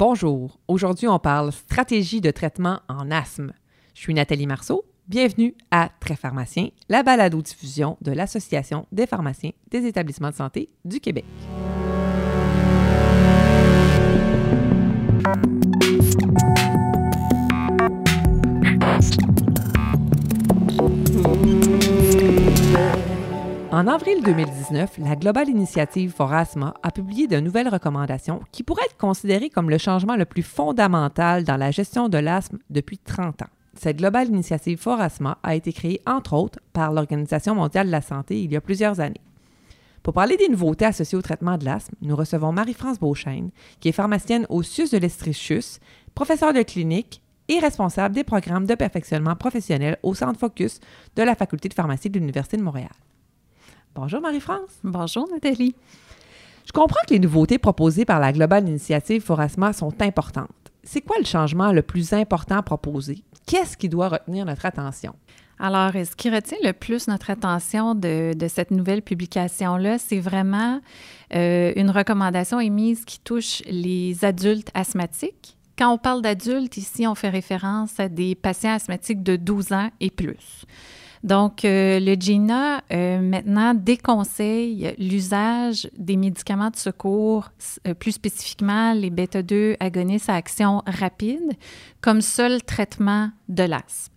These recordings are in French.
Bonjour, aujourd'hui on parle stratégie de traitement en asthme. Je suis Nathalie Marceau, bienvenue à Très Pharmacien, la balado-diffusion de l'Association des pharmaciens des établissements de santé du Québec. En avril 2019, la Global Initiative for Asthma a publié de nouvelles recommandations qui pourraient être considérées comme le changement le plus fondamental dans la gestion de l'asthme depuis 30 ans. Cette Global Initiative for Asthma a été créée, entre autres, par l'Organisation mondiale de la santé il y a plusieurs années. Pour parler des nouveautés associées au traitement de l'asthme, nous recevons Marie-France Beauchesne, qui est pharmacienne au CIUS de l'Estrichus, professeure de clinique et responsable des programmes de perfectionnement professionnel au Centre Focus de la Faculté de pharmacie de l'Université de Montréal. Bonjour Marie-France. Bonjour Nathalie. Je comprends que les nouveautés proposées par la Global Initiative Forasma sont importantes. C'est quoi le changement le plus important proposé? Qu'est-ce qui doit retenir notre attention? Alors, ce qui retient le plus notre attention de, cette nouvelle publication-là, c'est vraiment euh, une recommandation émise qui touche les adultes asthmatiques. Quand on parle d'adultes, ici, on fait référence à des patients asthmatiques de 12 ans et plus. Donc, euh, le GINA, euh, maintenant, déconseille l'usage des médicaments de secours, euh, plus spécifiquement les bêta-2 agonistes à action rapide, comme seul traitement de l'asthme.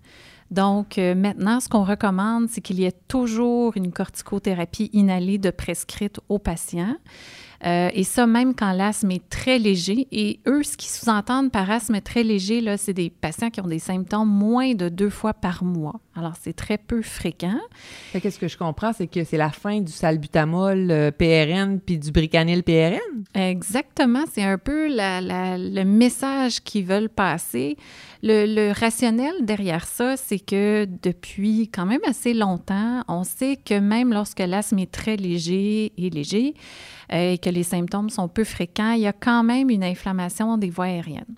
Donc, maintenant, ce qu'on recommande, c'est qu'il y ait toujours une corticothérapie inhalée de prescrite aux patients. Euh, et ça, même quand l'asthme est très léger. Et eux, ce qu'ils sous-entendent par asthme très léger, là, c'est des patients qui ont des symptômes moins de deux fois par mois. Alors, c'est très peu fréquent. Qu'est-ce que je comprends, c'est que c'est la fin du salbutamol euh, PRN puis du bricanil PRN? Exactement. C'est un peu le message qu'ils veulent passer. Le, le, rationnel derrière ça, c'est que depuis quand même assez longtemps, on sait que même lorsque l'asthme est très léger et léger, et que les symptômes sont peu fréquents, il y a quand même une inflammation des voies aériennes.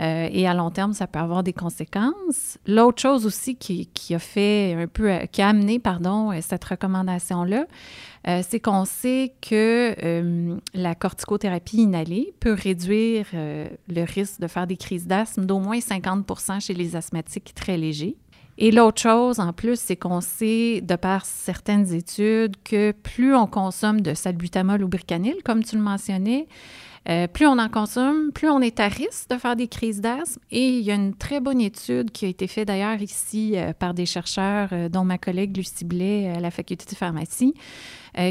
Euh, et à long terme, ça peut avoir des conséquences. L'autre chose aussi qui, a fait un peu, qui a amené, pardon, cette recommandation-là, euh, c'est qu'on sait que la corticothérapie inhalée peut réduire le risque de faire des crises d'asthme d'au moins 50 chez les asthmatiques très légers. Et l'autre chose, en plus, c'est qu'on sait, de par certaines études, que plus on consomme de salbutamol ou bricanil, comme tu le mentionnais, euh, plus on en consomme, plus on est à risque de faire des crises d'asthme. Et il y a une très bonne étude qui a été faite d'ailleurs ici euh, par des chercheurs, euh, dont ma collègue Lucie Blais à la faculté de pharmacie,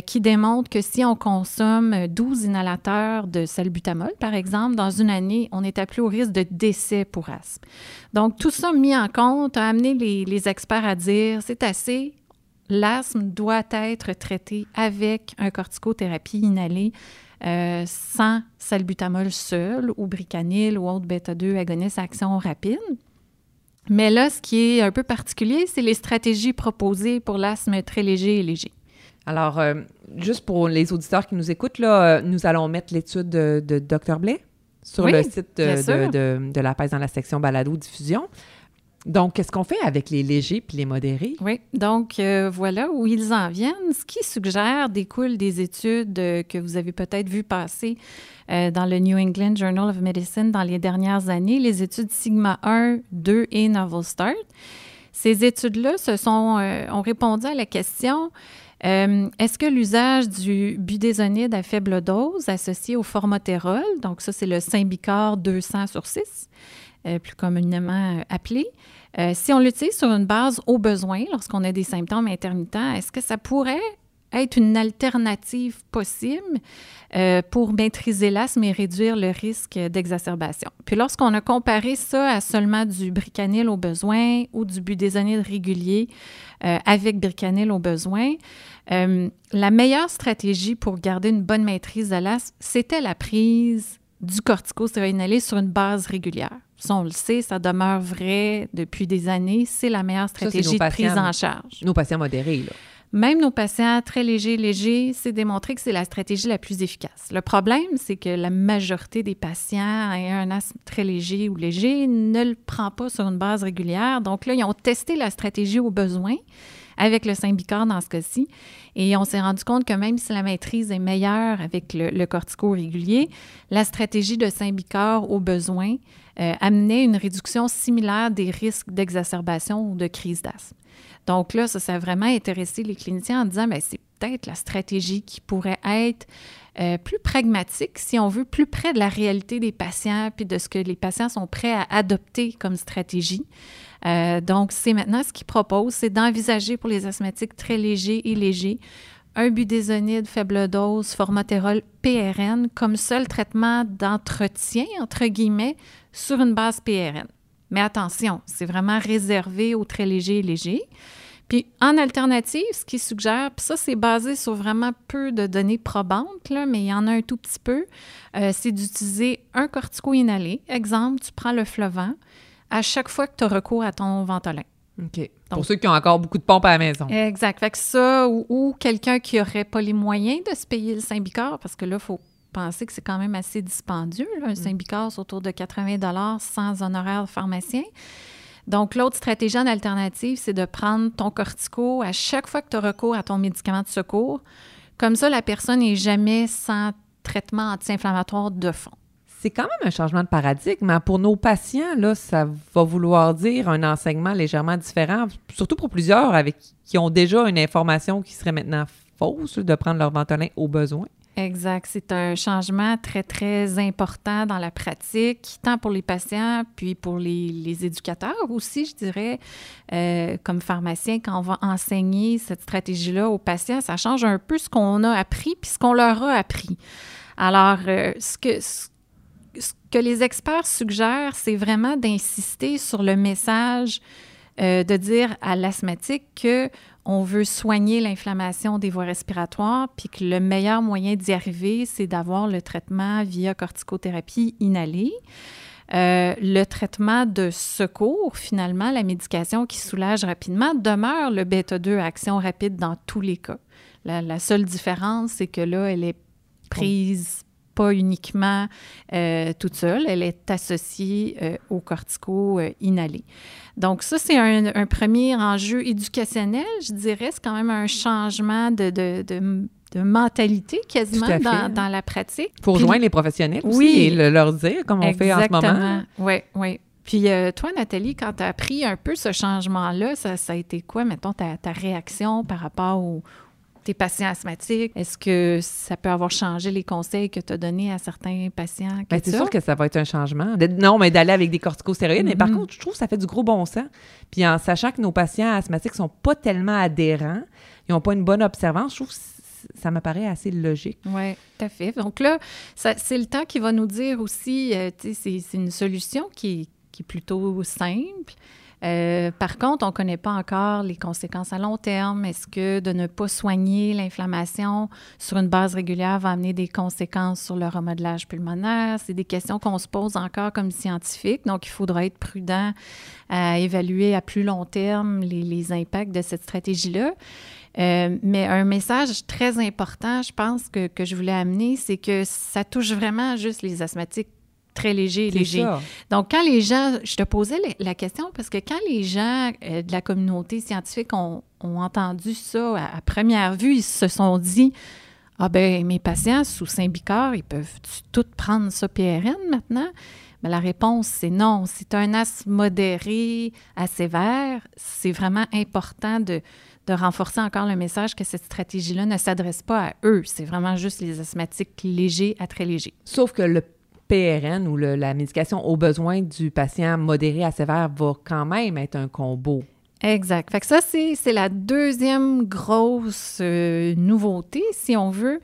qui démontre que si on consomme 12 inhalateurs de salbutamol, par exemple, dans une année, on est à plus haut risque de décès pour asthme. Donc, tout ça mis en compte a amené les, les experts à dire c'est assez, l'asthme doit être traité avec un corticothérapie inhalée euh, sans salbutamol seul ou bricanil ou autre bêta-2 agoniste à action rapide. Mais là, ce qui est un peu particulier, c'est les stratégies proposées pour l'asthme très léger et léger. Alors, euh, juste pour les auditeurs qui nous écoutent, là, euh, nous allons mettre l'étude de, Dr. Blais sur le site de, de, la page dans la section balado-diffusion. Donc, qu'est-ce qu'on fait avec les légers puis les modérés? Oui, donc euh, voilà où ils en viennent. Ce qui suggère découle des études euh, que vous avez peut-être vu passer euh, dans le New England Journal of Medicine dans les dernières années, les études Sigma 1, 2 et Novel Start. Ces études-là se sont, ont répondu à la question est-ce que l'usage du budésonide à faible dose associé au formotérol, donc ça c'est le Symbicort 200 sur 6, euh, plus communément euh, appelé. Euh, si on l'utilise sur une base au besoin, lorsqu'on a des symptômes intermittents, est-ce que ça pourrait être une alternative possible pour maîtriser l'asthme et réduire le risque d'exacerbation? Puis lorsqu'on a comparé ça à seulement du bricanil au besoin ou du budésonide régulier avec bricanil au besoin, la meilleure stratégie pour garder une bonne maîtrise de l'asthme, c'était la prise du corticostéroïde sur une base régulière. Ça, on le sait, ça demeure vrai depuis des années. C'est la meilleure stratégie de prise en charge. Nos patients modérés, là. Même nos patients très légers, légers, c'est démontré que c'est la stratégie la plus efficace. Le problème, c'est que la majorité des patients ayant un asthme très léger ou léger ne le prend pas sur une base régulière. Donc là, ils ont testé la stratégie au besoin avec le Symbicort dans ce cas-ci. Et on s'est rendu compte que même si la maîtrise est meilleure avec le, cortico régulier, la stratégie de Symbicort au besoin euh, amenait une réduction similaire des risques d'exacerbation ou de crise d'asthme. Donc là, ça, ça a vraiment intéressé les cliniciens en disant, mais ben, c'est peut-être la stratégie qui pourrait être euh, plus pragmatique, si on veut, plus près de la réalité des patients, puis de ce que les patients sont prêts à adopter comme stratégie. Euh, donc, c'est maintenant ce qu'ils proposent, c'est d'envisager pour les asthmatiques très légers et légers un budésonide faible dose, formoterol PRN comme seul traitement d'entretien, entre guillemets, sur une base PRN. Mais attention, c'est vraiment réservé aux très légers et légers. Puis en alternative, ce qui suggère, puis ça c'est basé sur vraiment peu de données probantes, là, mais il y en a un tout petit peu, euh, c'est d'utiliser un cortico inhalé. Exemple, tu prends le Flovent à chaque fois que tu as recours à ton Ventolin. OK. Pour ceux qui ont encore beaucoup de pompes à la maison. Exact. Fait que ça, ou, quelqu'un qui n'aurait pas les moyens de se payer le Symbicort, parce que là, il faut penser que c'est quand même assez dispendieux. Un mm. Symbicort, c'est autour de 80 sans honoraire de pharmacien. Donc, l'autre stratégie en alternative, c'est de prendre ton cortico à chaque fois que tu as recours à ton médicament de secours. Comme ça, la personne n'est jamais sans traitement anti-inflammatoire de fond. C'est quand même un changement de paradigme. Hein. Pour nos patients, là, ça va vouloir dire un enseignement légèrement différent, surtout pour plusieurs avec qui ont déjà une information qui serait maintenant fausse de prendre leur ventolin au besoin. Exact. C'est un changement très, très important dans la pratique, tant pour les patients, puis pour les, éducateurs aussi, je dirais. Euh, comme pharmacien, quand on va enseigner cette stratégie-là aux patients, ça change un peu ce qu'on a appris, puis ce qu'on leur a appris. Alors, euh, ce, que, que les experts suggèrent, c'est vraiment d'insister sur le message euh, de dire à l'asthmatique que on veut soigner l'inflammation des voies respiratoires, puis que le meilleur moyen d'y arriver, c'est d'avoir le traitement via corticothérapie inhalée. Euh, le traitement de secours, finalement, la médication qui soulage rapidement, demeure le bêta-2 à action rapide dans tous les cas. La, la seule différence, c'est que là, elle est prise pas uniquement euh, toute seule, elle est associée euh, au cortico euh, inhalé. Donc ça, c'est un, premier enjeu éducationnel, je dirais. C'est quand même un changement de, de, de, mentalité quasiment dans, dans, la pratique. Pour joindre les professionnels aussi oui, et leur dire, comme on fait en ce moment. Oui, oui. Puis toi, Nathalie, quand tu as appris un peu ce changement-là, ça, ça, a été quoi, mettons, ta, ta réaction par rapport au, tes patients asthmatiques? Est-ce que ça peut avoir changé les conseils que tu as donnés à certains patients? Ben, c'est sûr que ça va être un changement. non, mais d'aller avec des corticostéroïdes. Mais par mm-hmm. contre, je trouve que ça fait du gros bon sens. Puis en sachant que nos patients asthmatiques sont pas tellement adhérents, ils n'ont pas une bonne observance, je trouve que ça me paraît assez logique. Oui, tout à fait. Donc là, c'est le temps qui va nous dire aussi, euh, c'est une solution qui, qui est plutôt simple. Euh, par contre, on ne connaît pas encore les conséquences à long terme. Est-ce que de ne pas soigner l'inflammation sur une base régulière va amener des conséquences sur le remodelage pulmonaire? C'est des questions qu'on se pose encore comme scientifiques. Donc, il faudra être prudent à évaluer à plus long terme les, impacts de cette stratégie-là. Euh, mais un message très important, je pense, que, que je voulais amener, c'est que ça touche vraiment juste les asthmatiques très léger, léger. Donc, quand les gens, je te posais la question parce que quand les gens euh, de la communauté scientifique ont, entendu ça à, première vue, ils se sont dit Ah, ben mes patients sous Saint-Bicard, ils peuvent tout prendre ça PRN maintenant? Mais la réponse, c'est non. C'est un asthme modéré à sévère. C'est vraiment important de, de renforcer encore le message que cette stratégie-là ne s'adresse pas à eux. C'est vraiment juste les asthmatiques légers à très légers. Sauf que le PRN ou la médication aux besoins du patient modéré à sévère va quand même être un combo. Exact. Fait que ça, c'est la deuxième grosse euh, nouveauté, si on veut,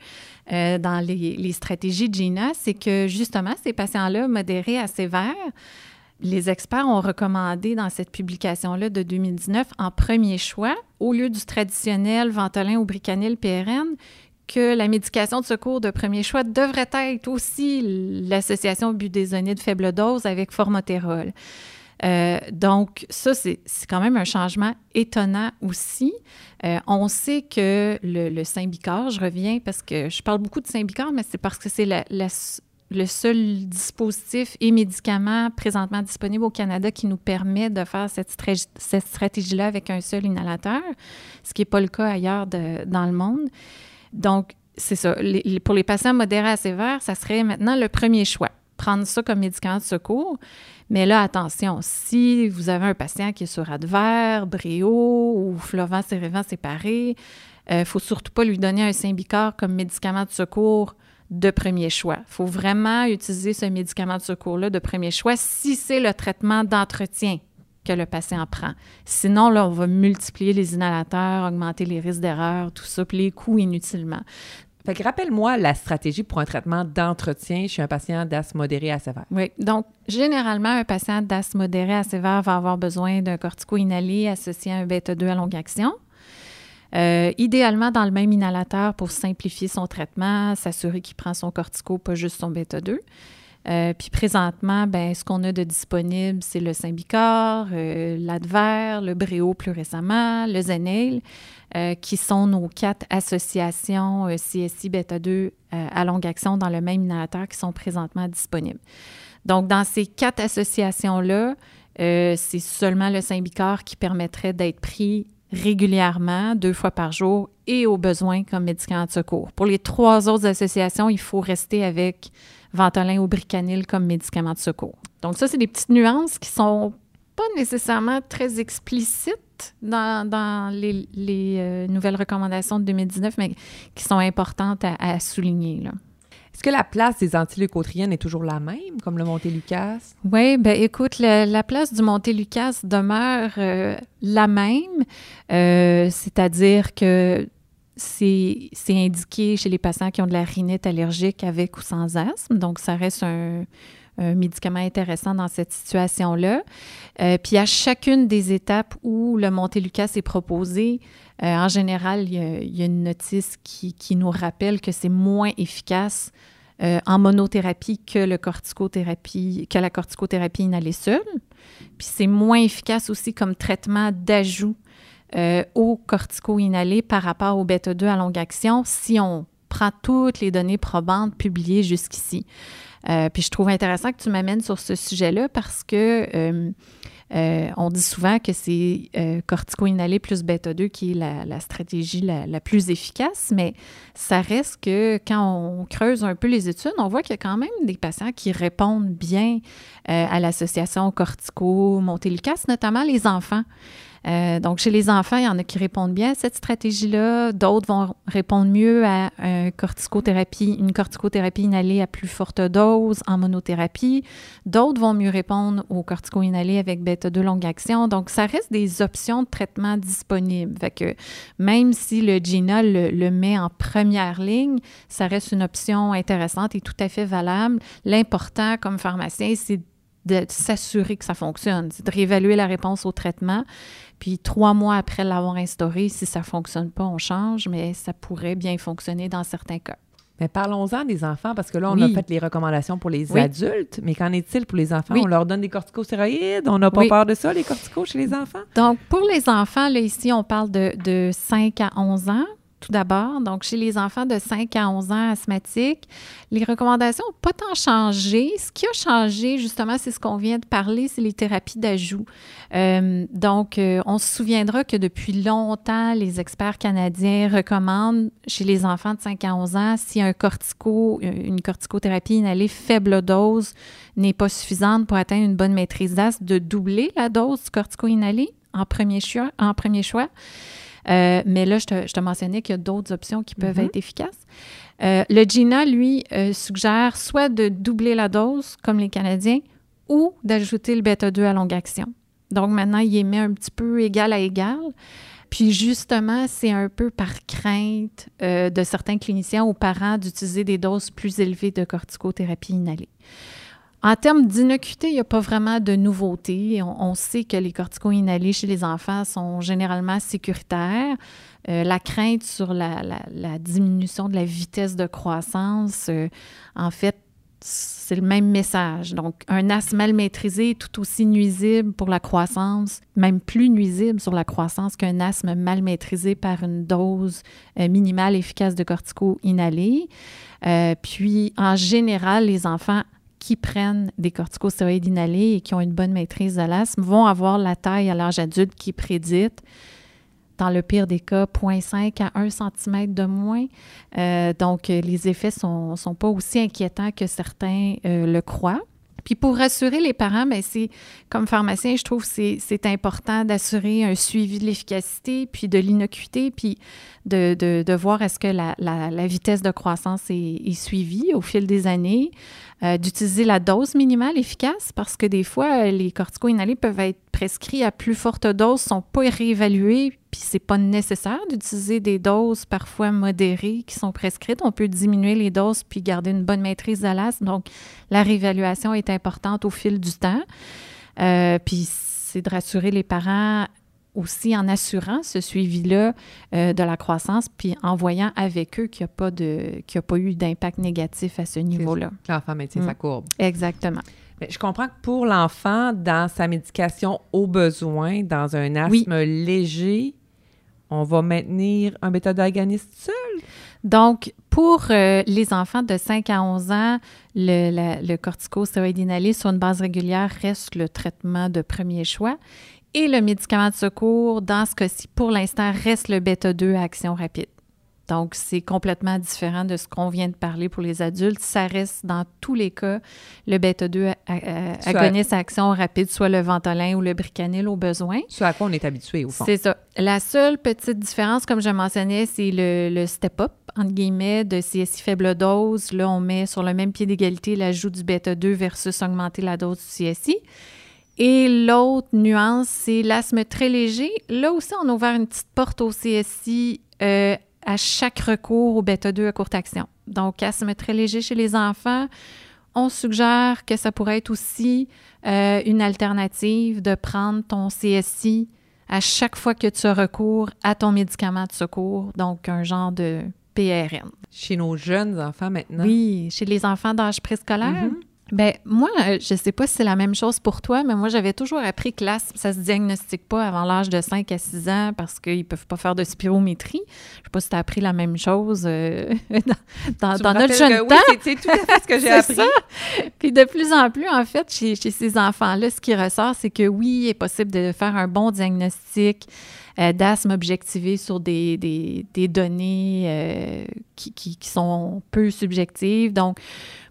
euh, dans les, stratégies de GINA, c'est que justement, ces patients-là modérés à sévères, les experts ont recommandé dans cette publication-là de 2019, en premier choix, au lieu du traditionnel Ventolin ou Bricanil PRN, que la médication de secours de premier choix devrait être aussi l'association budésonide faible dose avec formoterol. Euh, donc, ça, c'est quand même un changement étonnant aussi. Euh, on sait que le, le je reviens parce que je parle beaucoup de Saint-Bicard, mais c'est parce que c'est le seul dispositif et médicament présentement disponible au Canada qui nous permet de faire cette, stratégie-là avec un seul inhalateur, ce qui n'est pas le cas ailleurs de, dans le monde. Donc, c'est ça. pour les patients modérés à sévères, ça serait maintenant le premier choix. Prendre ça comme médicament de secours. Mais là, attention, si vous avez un patient qui est sur Advair, Bréo ou Flovent, Cérévent séparé, il euh, ne faut surtout pas lui donner un Symbicort comme médicament de secours de premier choix. Il faut vraiment utiliser ce médicament de secours-là de premier choix si c'est le traitement d'entretien que le patient prend. Sinon, là, on va multiplier les inhalateurs, augmenter les risques d'erreur, tout ça, puis les coûts inutilement. Fait que rappelle-moi la stratégie pour un traitement d'entretien chez un patient d'asthme modéré à sévère. Oui, donc généralement, un patient d'asthme modéré à sévère va avoir besoin d'un cortico-inhalé associé à un bêta-2 à longue action. Euh, idéalement dans le même inhalateur pour simplifier son traitement, s'assurer qu'il prend son cortico, pas juste son bêta-2. Euh, puis présentement, ben, ce qu'on a de disponible, c'est le Symbicor, euh, l'Adver, le Bréo plus récemment, le Zenail, euh, qui sont nos quatre associations CSI bêta-2 à longue action dans le même inhalateur qui sont présentement disponibles. Donc, dans ces quatre associations-là, c'est seulement le Symbicor qui permettrait d'être pris régulièrement, deux fois par jour, et au besoin comme médicament de secours. Pour les trois autres associations, il faut rester avec Ventolin ou Bricanil comme médicament de secours. Donc ça, c'est des petites nuances qui sont pas nécessairement très explicites dans, les, euh, nouvelles recommandations de 2019, mais qui sont importantes à, souligner. Là. Est-ce que la place des antileucotriennes est toujours la même, comme le Montélucas? Oui, bien écoute, la place du Montélucas demeure euh, la même, euh, c'est-à-dire que c'est indiqué chez les patients qui ont de la rhinite allergique avec ou sans asthme, donc ça reste un, médicament intéressant dans cette situation-là. Euh, puis à chacune des étapes où le Montélucas est proposé, en général, il y, a, une notice qui, nous rappelle que c'est moins efficace euh, en monothérapie que, corticothérapie, que la corticothérapie inhalée seule. Puis c'est moins efficace aussi comme traitement d'ajout euh, au cortico inhalé par rapport au bêta-2 à longue action si on prend toutes les données probantes publiées jusqu'ici. Euh, puis je trouve intéressant que tu m'amènes sur ce sujet-là parce que euh, on dit souvent que c'est euh, cortico-inhalé plus bêta-2 qui est la, stratégie la, plus efficace, mais ça reste que quand on creuse un peu les études, on voit qu'il y a quand même des patients qui répondent bien euh, à l'association cortico-montélucas, notamment les enfants. Euh, donc, chez les enfants, il y en a qui répondent bien à cette stratégie-là. D'autres vont répondre mieux à une corticothérapie, une corticothérapie inhalée à plus forte dose en monothérapie. D'autres vont mieux répondre au cortico inhalé avec bêta-2 longue action. Donc, ça reste des options de traitement disponibles. Fait que même si le GINA le, le met en première ligne, ça reste une option intéressante et tout à fait valable. L'important comme pharmacien, c'est de s'assurer que ça fonctionne, c'est de réévaluer la réponse au traitement. Puis trois mois après l'avoir instauré, si ça ne fonctionne pas, on change, mais ça pourrait bien fonctionner dans certains cas. Mais parlons-en des enfants, parce que là, on a fait les recommandations pour les adultes, mais qu'en est-il pour les enfants? On leur donne des corticostéroïdes? On n'a pas peur de ça, les corticos, chez les enfants? Donc, pour les enfants, là, ici, on parle de, de 5 à 11 ans tout d'abord. Donc, chez les enfants de 5 à 11 ans asthmatiques, les recommandations n'ont pas tant changé. Ce qui a changé, justement, c'est ce qu'on vient de parler, c'est les thérapies d'ajout. Euh, donc, euh, on se souviendra que depuis longtemps, les experts canadiens recommandent chez les enfants de 5 à 11 ans, si un cortico, une corticothérapie inhalée faible dose n'est pas suffisante pour atteindre une bonne maîtrise d'asthme, de doubler la dose du cortico inhalé. En premier choix. Euh, mais là, je te, mentionnais qu'il y a d'autres options qui peuvent mhm. être efficaces. Euh, le GINA, lui, euh, suggère soit de doubler la dose, comme les Canadiens, ou d'ajouter le bêta-2 à longue action. Donc maintenant, il est mis un petit peu égal à égal. Puis justement, c'est un peu par crainte de certains cliniciens ou parents d'utiliser des doses plus élevées de corticothérapie inhalée. En termes d'innocuité, il n'y a pas vraiment de nouveauté. On, sait que les corticos inhalés chez les enfants sont généralement sécuritaires. Euh, la crainte sur la, diminution de la vitesse de croissance, euh, en fait, c'est le même message. Donc, un asthme mal maîtrisé est tout aussi nuisible pour la croissance, même plus nuisible sur la croissance qu'un asthme mal maîtrisé par une dose euh, minimale efficace de cortico inhalé. Euh, puis, en général, les enfants qui prennent des corticostéroïdes inhalés et qui ont une bonne maîtrise de l'asthme vont avoir la taille à l'âge adulte qui prédite dans le pire des cas, 0,5 à 1 cm de moins. Euh, donc, les effets ne sont, pas aussi inquiétants que certains euh, le croient. Puis pour rassurer les parents, bien, c'est comme pharmacien, je trouve que c'est important d'assurer un suivi de l'efficacité, puis de l'innocuité, puis de, voir est-ce que la, vitesse de croissance est, suivie au fil des années. Euh, d'utiliser la dose minimale efficace parce que des fois, les corticoïdes inhalés peuvent être prescrits à plus forte dose, sont pas réévalués, puis c'est pas nécessaire d'utiliser des doses parfois modérées qui sont prescrites. On peut diminuer les doses puis garder une bonne maîtrise de l'asthme. Donc, la réévaluation est importante au fil du temps. Euh, puis c'est de rassurer les parents aussi en assurant ce suivi-là euh, de la croissance, puis en voyant avec eux qu'il n'y a, pas de, a pas eu d'impact négatif à ce niveau-là. L'enfant maintient sa mm. courbe. Exactement. Mais je comprends que pour l'enfant, dans sa médication au besoin, dans un asthme léger, on va maintenir un bêta-agoniste seul? Donc, pour euh, les enfants de 5 à 11 ans, le, la, le sur une base régulière reste le traitement de premier choix. Et le médicament de secours, dans ce cas-ci, pour l'instant, reste le bêta-2 à action rapide. Donc, c'est complètement différent de ce qu'on vient de parler pour les adultes. Ça reste dans tous les cas le bêta-2 agoniste à action rapide, soit le Ventolin ou le Bricanil au besoin. Ce à quoi on est habitué, au fond. C'est ça. La seule petite différence, comme je mentionnais, c'est le, step-up, entre guillemets, de CSI faible dose. Là, on met sur le même pied d'égalité l'ajout du bêta-2 versus augmenter la dose du CSI. Et l'autre nuance, c'est l'asthme très léger. Là aussi, on a ouvert une petite porte au CSI euh, à chaque recours au bêta-2 à courte action. Donc, asthme très léger chez les enfants, on suggère que ça pourrait être aussi euh, une alternative de prendre ton CSI à chaque fois que tu as recours à ton médicament de secours, donc un genre de PRN. Chez nos jeunes enfants maintenant? Oui, chez les enfants d'âge préscolaire. Mm-hmm. Ben moi, euh, je sais pas si c'est la même chose pour toi, mais moi, j'avais toujours appris que l'asthme, ça se diagnostique pas avant l'âge de 5 à 6 ans parce qu'ils peuvent pas faire de spirométrie. Je sais pas si tu as appris la même chose euh, dans, notre jeune temps. Oui, c'est tout à fait ce que j'ai appris. Ça. Puis de plus en plus, en fait, chez, ces enfants-là, ce qui ressort, c'est que oui, il est possible de faire un bon diagnostic euh, d'asthme objectivé sur des, des, données qui, qui, qui, sont peu subjectives. Donc,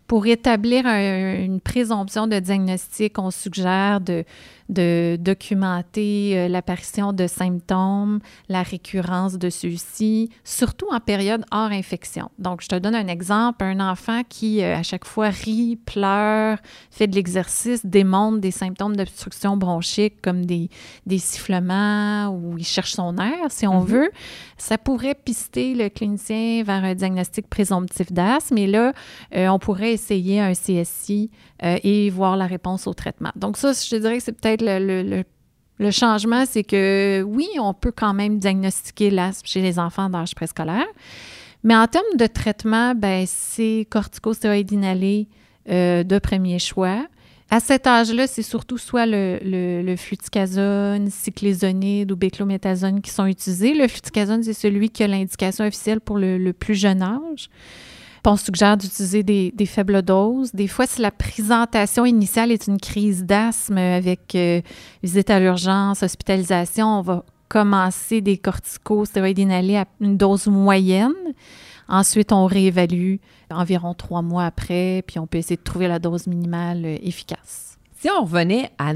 pour établir une présomption de diagnostic, on suggère de, de documenter euh, l'apparition de symptômes, la récurrence de ceux-ci, surtout en période hors infection. Donc, je te donne un exemple. Un enfant qui, euh, à chaque fois, rit, pleure, fait de l'exercice, démontre des symptômes d'obstruction bronchique comme des, des sifflements ou il cherche son air, si on mm-hmm. veut, ça pourrait pister le clinicien vers un diagnostic présomptif d'asthme. Et là, euh, on pourrait essayer un CSI et voir la réponse au traitement. Donc, ça, je dirais que c'est peut-être le, changement, c'est que oui, on peut quand même diagnostiquer l'asthme chez les enfants d'âge préscolaire, mais en termes de traitement, ben, c'est corticostéroïdes inhalés euh, de premier choix. À cet âge-là, c'est surtout soit le, le, fluticasone, cyclésonide ou béclométasone qui sont utilisés. Le fluticasone, c'est celui qui a l'indication officielle pour le, plus jeune âge on suggère d'utiliser des, faibles doses? Des fois, si la présentation initiale est une crise d'asthme avec euh, visite à l'urgence, hospitalisation, on va commencer des corticostéroïdes inhalés à une dose moyenne. Ensuite, on réévalue environ trois mois après, puis on peut essayer de trouver la dose minimale euh, efficace. Si on revenait à,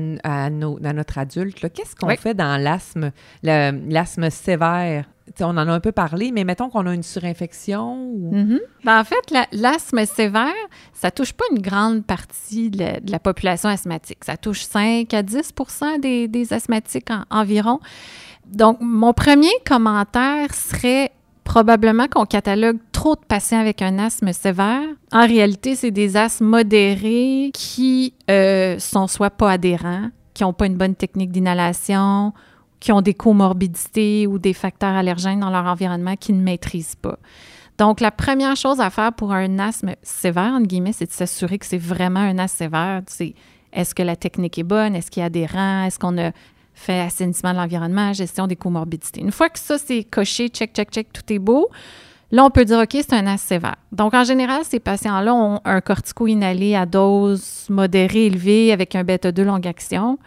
notre adulte, qu'est-ce qu'on fait dans l'asthme, l'asthme sévère? On en a un peu parlé, mais mettons qu'on a une surinfection. Mm-hmm. Ben, en fait, l'asthme sévère, ça touche pas une grande partie de la, population asthmatique. Ça touche 5 à 10 des, des asthmatiques environ. Donc, mon premier commentaire serait probablement qu'on catalogue trop de patients avec un asthme sévère. En réalité, c'est des asthmes modérés qui euh, sont soit pas adhérents, qui n'ont pas une bonne technique d'inhalation, qui ont des comorbidités ou des facteurs allergènes dans leur environnement qu'ils ne maîtrisent pas. Donc, la première chose à faire pour un asthme sévère, entre guillemets, c'est de s'assurer que c'est vraiment un asthme sévère. Est-ce que la technique est bonne? Est-ce qu'il y a des rangs? Est-ce qu'on a fait assainissement de l'environnement, gestion des comorbidités? Une fois que ça, c'est coché, check, check, check, tout est beau, là, on peut dire, OK, c'est un asthme sévère. Donc, en général, ces patients-là ont un cortico inhalé à dose modérée élevée avec un bêta-2 longue action.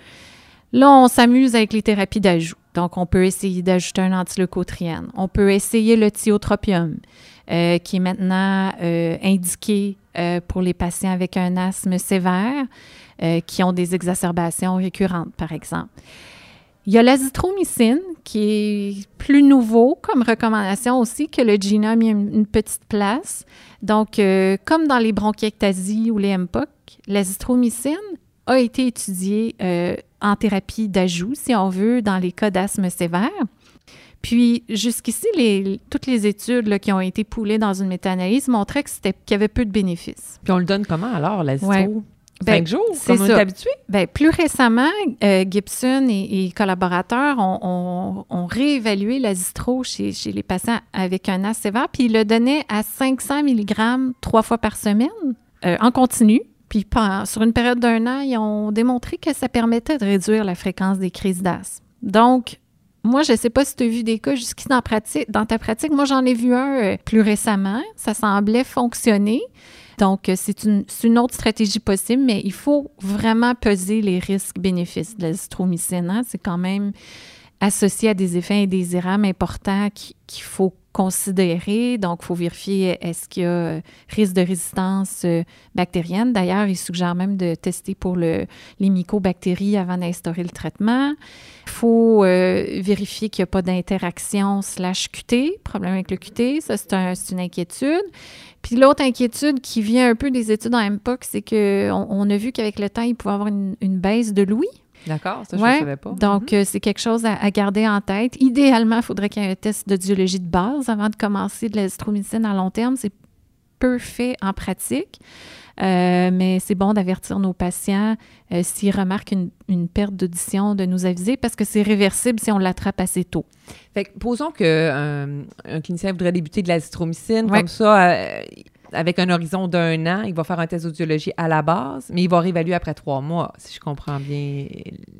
Là, on s'amuse avec les thérapies d'ajout. Donc, on peut essayer d'ajouter un antileucotriène. On peut essayer le thiotropium, euh, qui est maintenant euh, indiqué euh, pour les patients avec un asthme sévère, qui ont des exacerbations récurrentes, par exemple. Il y a l'azithromycine, qui est plus nouveau comme recommandation aussi, que le génome a une petite place. Donc, comme dans les bronchiectasies ou les MPOC, l'azithromycine a été étudiée en thérapie d'ajout, si on veut, dans les cas d'asthme sévère. Puis jusqu'ici, les, toutes les études qui ont été poulées dans une méta-analyse montraient qu'il y avait peu de bénéfices. Puis on le donne comment alors, la ouais. Ben, Cinq jours, comme on est habitué? Ben, plus récemment, euh, Gibson et, collaborateurs ont, réévalué l'azistro chez, chez les patients avec un asthme sévère, puis ils le donnaient à 500 mg trois fois par semaine euh, en continu. Sur une période d'un an, ils ont démontré que ça permettait de réduire la fréquence des crises d'asthme. Donc, moi, je ne sais pas si tu as vu des cas jusqu'ici dans, dans ta pratique. Moi, j'en ai vu un euh, plus récemment. Ça semblait fonctionner. Donc, euh, c'est une, autre stratégie possible, mais il faut vraiment peser les risques-bénéfices de l'azithromycine. Hein. C'est quand même associé à des effets indésirables importants qu'il faut considérer. Donc, il faut vérifier est-ce qu'il y a euh, risque de résistance euh, bactérienne. D'ailleurs, il suggère même de tester pour le, les mycobactéries avant d'instaurer le traitement. Il faut euh, vérifier qu'il n'y a pas d'interaction slash QT, problème avec le QT. Ça, c'est une inquiétude. Puis l'autre inquiétude qui vient un peu des études en MPOC, c'est qu'on on a vu qu'avec le temps, il pouvait avoir une, une baisse de l'ouïe. D'accord, ça, je ne savais pas. Donc, mhm. euh, c'est quelque chose à, garder en tête. Idéalement, il faudrait qu'il y ait un test de diologie de base avant de commencer de l'azithromycine à long terme. C'est peu fait en pratique. Euh, mais c'est bon d'avertir nos patients euh, s'ils remarquent une, perte d'audition, de nous aviser parce que c'est réversible si on l'attrape assez tôt. Fait que, posons qu'un un clinicien voudrait débuter de l'azithromycine, comme ça, avec un horizon d'un an, il va faire un test d'audiologie à la base, mais il va réévaluer après trois mois, si je comprends bien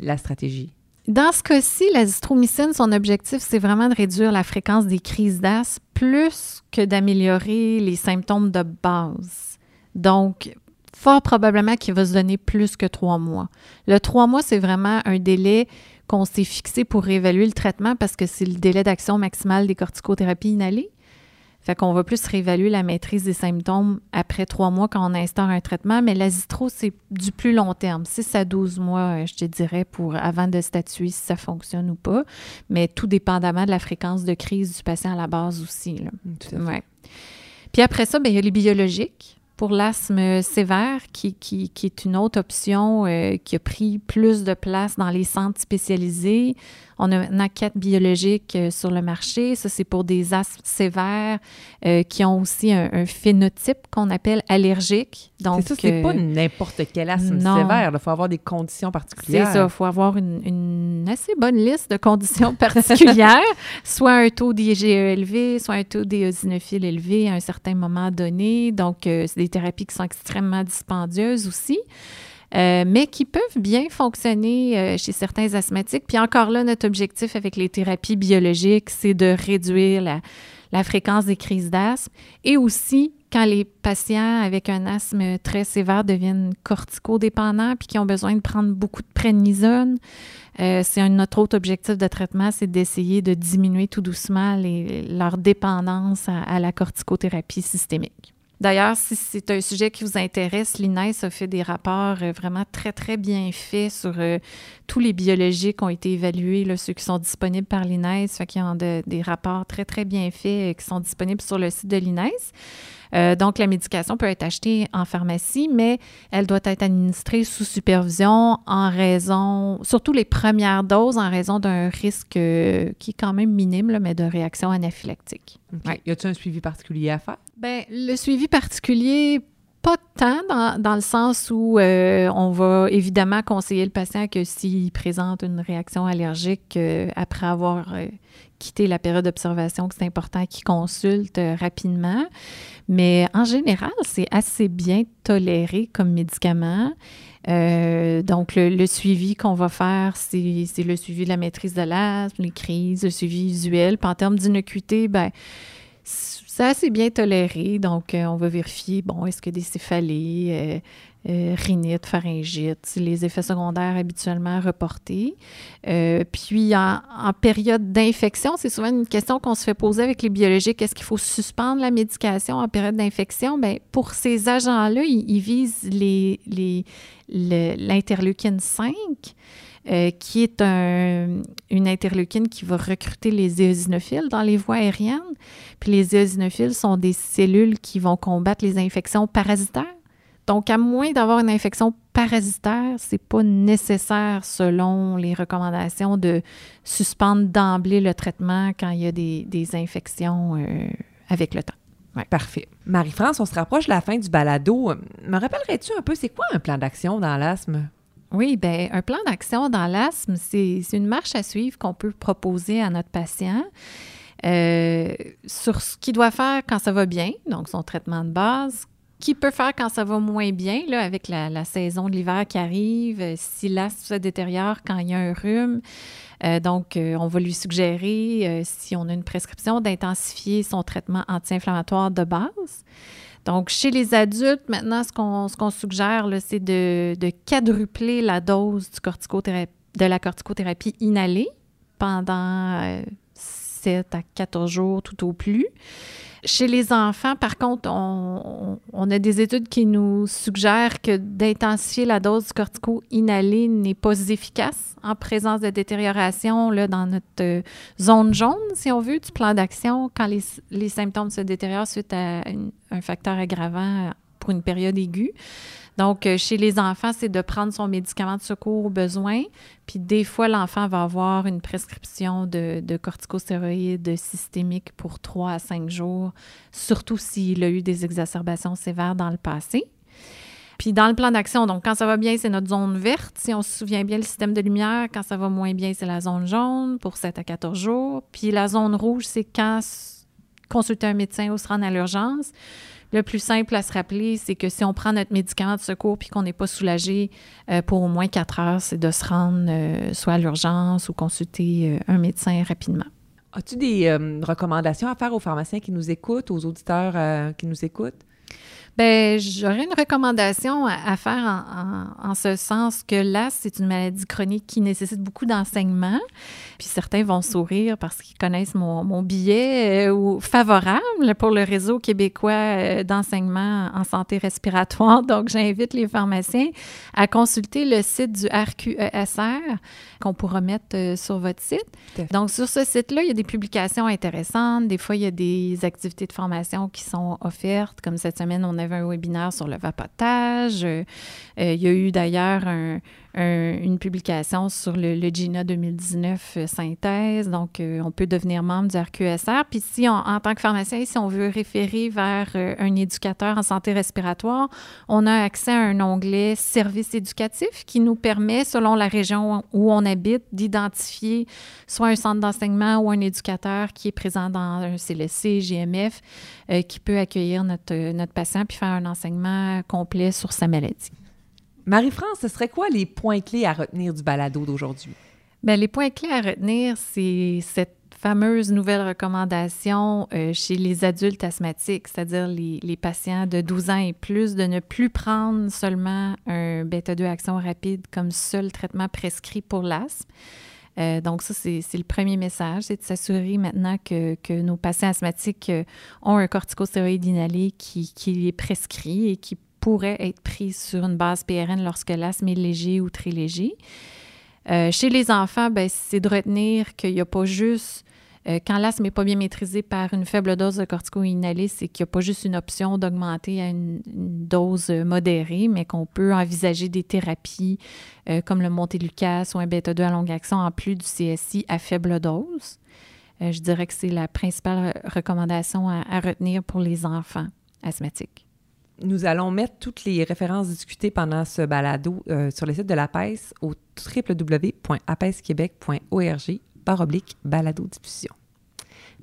la stratégie. Dans ce cas-ci, l'azithromycine, son objectif, c'est vraiment de réduire la fréquence des crises d'asthme plus que d'améliorer les symptômes de base. Donc, fort probablement qu'il va se donner plus que trois mois. Le trois mois, c'est vraiment un délai qu'on s'est fixé pour réévaluer le traitement parce que c'est le délai d'action maximale des corticothérapies inhalées. Fait qu'on va plus réévaluer la maîtrise des symptômes après trois mois quand on instaure un traitement, mais l'azitro, c'est du plus long terme, 6 à 12 mois, euh, je te dirais, pour avant de statuer si ça fonctionne ou pas, mais tout dépendamment de la fréquence de crise du patient à la base aussi. Là. Ouais. Puis après ça, bien, il y a les biologiques pour l'asthme sévère, qui, qui, qui, est une autre option euh, qui a pris plus de place dans les centres spécialisés. On a un quatre biologique euh, sur le marché. Ça, c'est pour des asthmes sévères euh, qui ont aussi un, phénotype qu'on appelle allergique. Donc, c'est ça, c'est pas n'importe quel asthme sévère. Il faut avoir des conditions particulières. C'est ça. Il faut avoir une, assez bonne liste de conditions particulières, soit un taux d'IgE élevé, soit un taux d'éosinophile élevé à un certain moment donné. Donc, euh, c'est des thérapies qui sont extrêmement dispendieuses aussi. Euh, mais qui peuvent bien fonctionner euh, chez certains asthmatiques. Puis encore là, notre objectif avec les thérapies biologiques, c'est de réduire la, fréquence des crises d'asthme et aussi quand les patients avec un asthme très sévère deviennent corticodépendants puis qui ont besoin de prendre beaucoup de prénisone, euh, c'est un notre autre objectif de traitement, c'est d'essayer de diminuer tout doucement leur dépendance à la corticothérapie systémique. D'ailleurs, si c'est un sujet qui vous intéresse, l'INES a fait des rapports euh, vraiment très, très bien faits sur euh, tous les biologiques qui ont été évalués, là, ceux qui sont disponibles par l'INES. Fait qu'il y a des rapports très, très bien faits euh, qui sont disponibles sur le site de l'INES. Euh, donc, la médication peut être achetée en pharmacie, mais elle doit être administrée sous supervision en raison, surtout les premières doses, en raison d'un risque euh, qui est quand même minime, mais de réaction anaphylactique. Y a-t-il un suivi particulier à faire? Bien, le suivi particulier pas tant dans, dans le sens où euh, on va évidemment conseiller le patient que s'il présente une réaction allergique euh, après avoir euh, quitté la période d'observation, que c'est important qu'il consulte rapidement. Mais en général, c'est assez bien toléré comme médicament. donc, le, suivi qu'on va faire, c'est le suivi de la maîtrise de l'asthme, les crises, le suivi visuel. Puis en termes d'innocuité, ben c'est assez bien toléré, donc euh, on va vérifier, bon, est-ce que des céphalées, euh, euh, rhinite, pharyngite, les effets secondaires habituellement reportés. puis en, période d'infection, c'est souvent une question qu'on se fait poser avec les biologiques, est-ce qu'il faut suspendre la médication en période d'infection? Bien, pour ces agents-là, ils, visent l'interleukine 5. Euh, qui est une interleukine qui va recruter les éosinophiles dans les voies aériennes. Puis les éosinophiles sont des cellules qui vont combattre les infections parasitaires. Donc, à moins d'avoir une infection parasitaire, c'est pas nécessaire, selon les recommandations, de suspendre d'emblée le traitement quand il y a des, infections euh, avec le temps. Parfait. Marie-France, on se rapproche de la fin du balado. Me rappellerais-tu un peu, c'est quoi un plan d'action dans l'asthme? Oui, bien, un plan d'action dans l'asthme, c'est une marche à suivre qu'on peut proposer à notre patient euh, sur ce qu'il doit faire quand ça va bien, donc son traitement de base, qu'il peut faire quand ça va moins bien, avec la, saison de l'hiver qui arrive, euh, si l'asthme se détériore quand il y a un rhume. Euh, donc, on va lui suggérer, si on a une prescription, d'intensifier son traitement anti-inflammatoire de base. Donc, chez les adultes, maintenant, ce qu'on suggère, c'est de, quadrupler la dose de la corticothérapie inhalée pendant 7 à 14 jours tout au plus. Chez les enfants, par contre, on, a des études qui nous suggèrent que d'intensifier la dose du cortico inhalé n'est pas efficace en présence de détérioration là, dans notre euh, zone jaune, si on veut, du plan d'action quand les, symptômes se détériorent suite à un facteur aggravant pour une période aiguë. Donc, euh, chez les enfants, c'est de prendre son médicament de secours au besoin. Puis des fois, l'enfant va avoir une prescription de, de corticostéroïdes systémiques pour 3 à 5 jours, surtout s'il a eu des exacerbations sévères dans le passé. Puis dans le plan d'action, donc quand ça va bien, c'est notre zone verte. Si on se souvient bien, le système de lumière, quand ça va moins bien, c'est la zone jaune pour 7 à 14 jours. Puis la zone rouge, c'est quand consulter un médecin ou se rendre à l'urgence. Le plus simple à se rappeler, c'est que si on prend notre médicament de secours puis qu'on n'est pas soulagé euh, pour au moins quatre heures, c'est de se rendre euh, soit à l'urgence ou consulter euh, un médecin rapidement. As-tu des recommandations à faire aux pharmaciens qui nous écoutent, aux auditeurs qui nous écoutent? Bien, j'aurais une recommandation à, faire en, ce sens que là, c'est une maladie chronique qui nécessite beaucoup d'enseignement. Puis certains vont sourire parce qu'ils connaissent mon, billet euh, favorable pour le réseau québécois euh, d'enseignement en santé respiratoire. Donc, j'invite les pharmaciens à consulter le site du RQESR qu'on pourra mettre euh, sur votre site. Donc, sur ce site-là, il y a des publications intéressantes. Des fois, il y a des activités de formation qui sont offertes. Comme cette semaine, on avait un webinaire sur le vapotage. Euh, euh, il y a eu d'ailleurs un, une publication sur le, GINA 2019 euh, synthèse. Donc, euh, on peut devenir membre du RQSR. Puis si, en tant que pharmacien, si on veut référer vers euh, un éducateur en santé respiratoire, on a accès à un onglet service éducatif qui nous permet, selon la région où on habite, d'identifier soit un centre d'enseignement ou un éducateur qui est présent dans un CLSC, GMF, qui peut accueillir notre, notre patient puis faire un enseignement complet sur sa maladie. Marie-France, ce serait quoi les points clés à retenir du balado d'aujourd'hui? Bien, les points clés à retenir, c'est cette fameuse nouvelle recommandation euh, chez les adultes asthmatiques, c'est-à-dire les, patients de 12 ans et plus, de ne plus prendre seulement un bêta-2 action rapide comme seul traitement prescrit pour l'asthme. Euh, donc, ça, c'est le premier message, c'est de s'assurer maintenant que, que, nos patients asthmatiques euh, ont un corticostéroïde inhalé qui, qui est prescrit et qui pourrait être prise sur une base PRN lorsque l'asthme est léger ou très léger. Euh, chez les enfants, ben, c'est de retenir qu'il n'y a pas juste, euh, quand l'asthme n'est pas bien maîtrisé par une faible dose de cortico-inhalé, c'est qu'il n'y a pas juste une option d'augmenter à une, dose modérée, mais qu'on peut envisager des thérapies euh, comme le Montelukast ou un bêta-2 à longue action en plus du CSI à faible dose. je dirais que c'est la principale recommandation à retenir pour les enfants asthmatiques. Nous allons mettre toutes les références discutées pendant ce balado euh, sur le site de l'APES au www.apesquebec.org par oblique balado diffusion.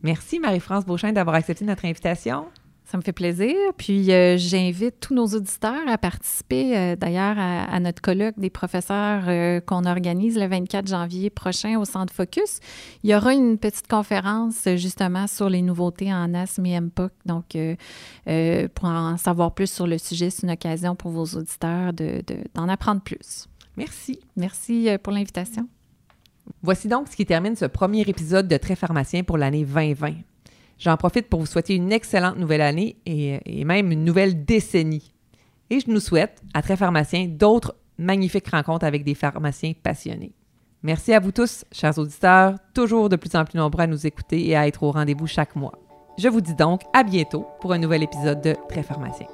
Merci Marie-France Beauchamp d'avoir accepté notre invitation. Ça me fait plaisir. Puis euh, j'invite tous nos auditeurs à participer euh, d'ailleurs à, notre colloque des professeurs euh, qu'on organise le 24 janvier prochain au Centre Focus. Il y aura une petite conférence justement sur les nouveautés en asthme et MPOC. Donc, pour en savoir plus sur le sujet, c'est une occasion pour vos auditeurs d'en de, apprendre plus. Merci. Merci pour l'invitation. Voici donc ce qui termine ce premier épisode de Très pharmacien pour l'année 2020. J'en profite pour vous souhaiter une excellente nouvelle année et, même une nouvelle décennie. Et je nous souhaite, à Très Pharmacien, d'autres magnifiques rencontres avec des pharmaciens passionnés. Merci à vous tous, chers auditeurs, toujours de plus en plus nombreux à nous écouter et à être au rendez-vous chaque mois. Je vous dis donc à bientôt pour un nouvel épisode de Très Pharmacien.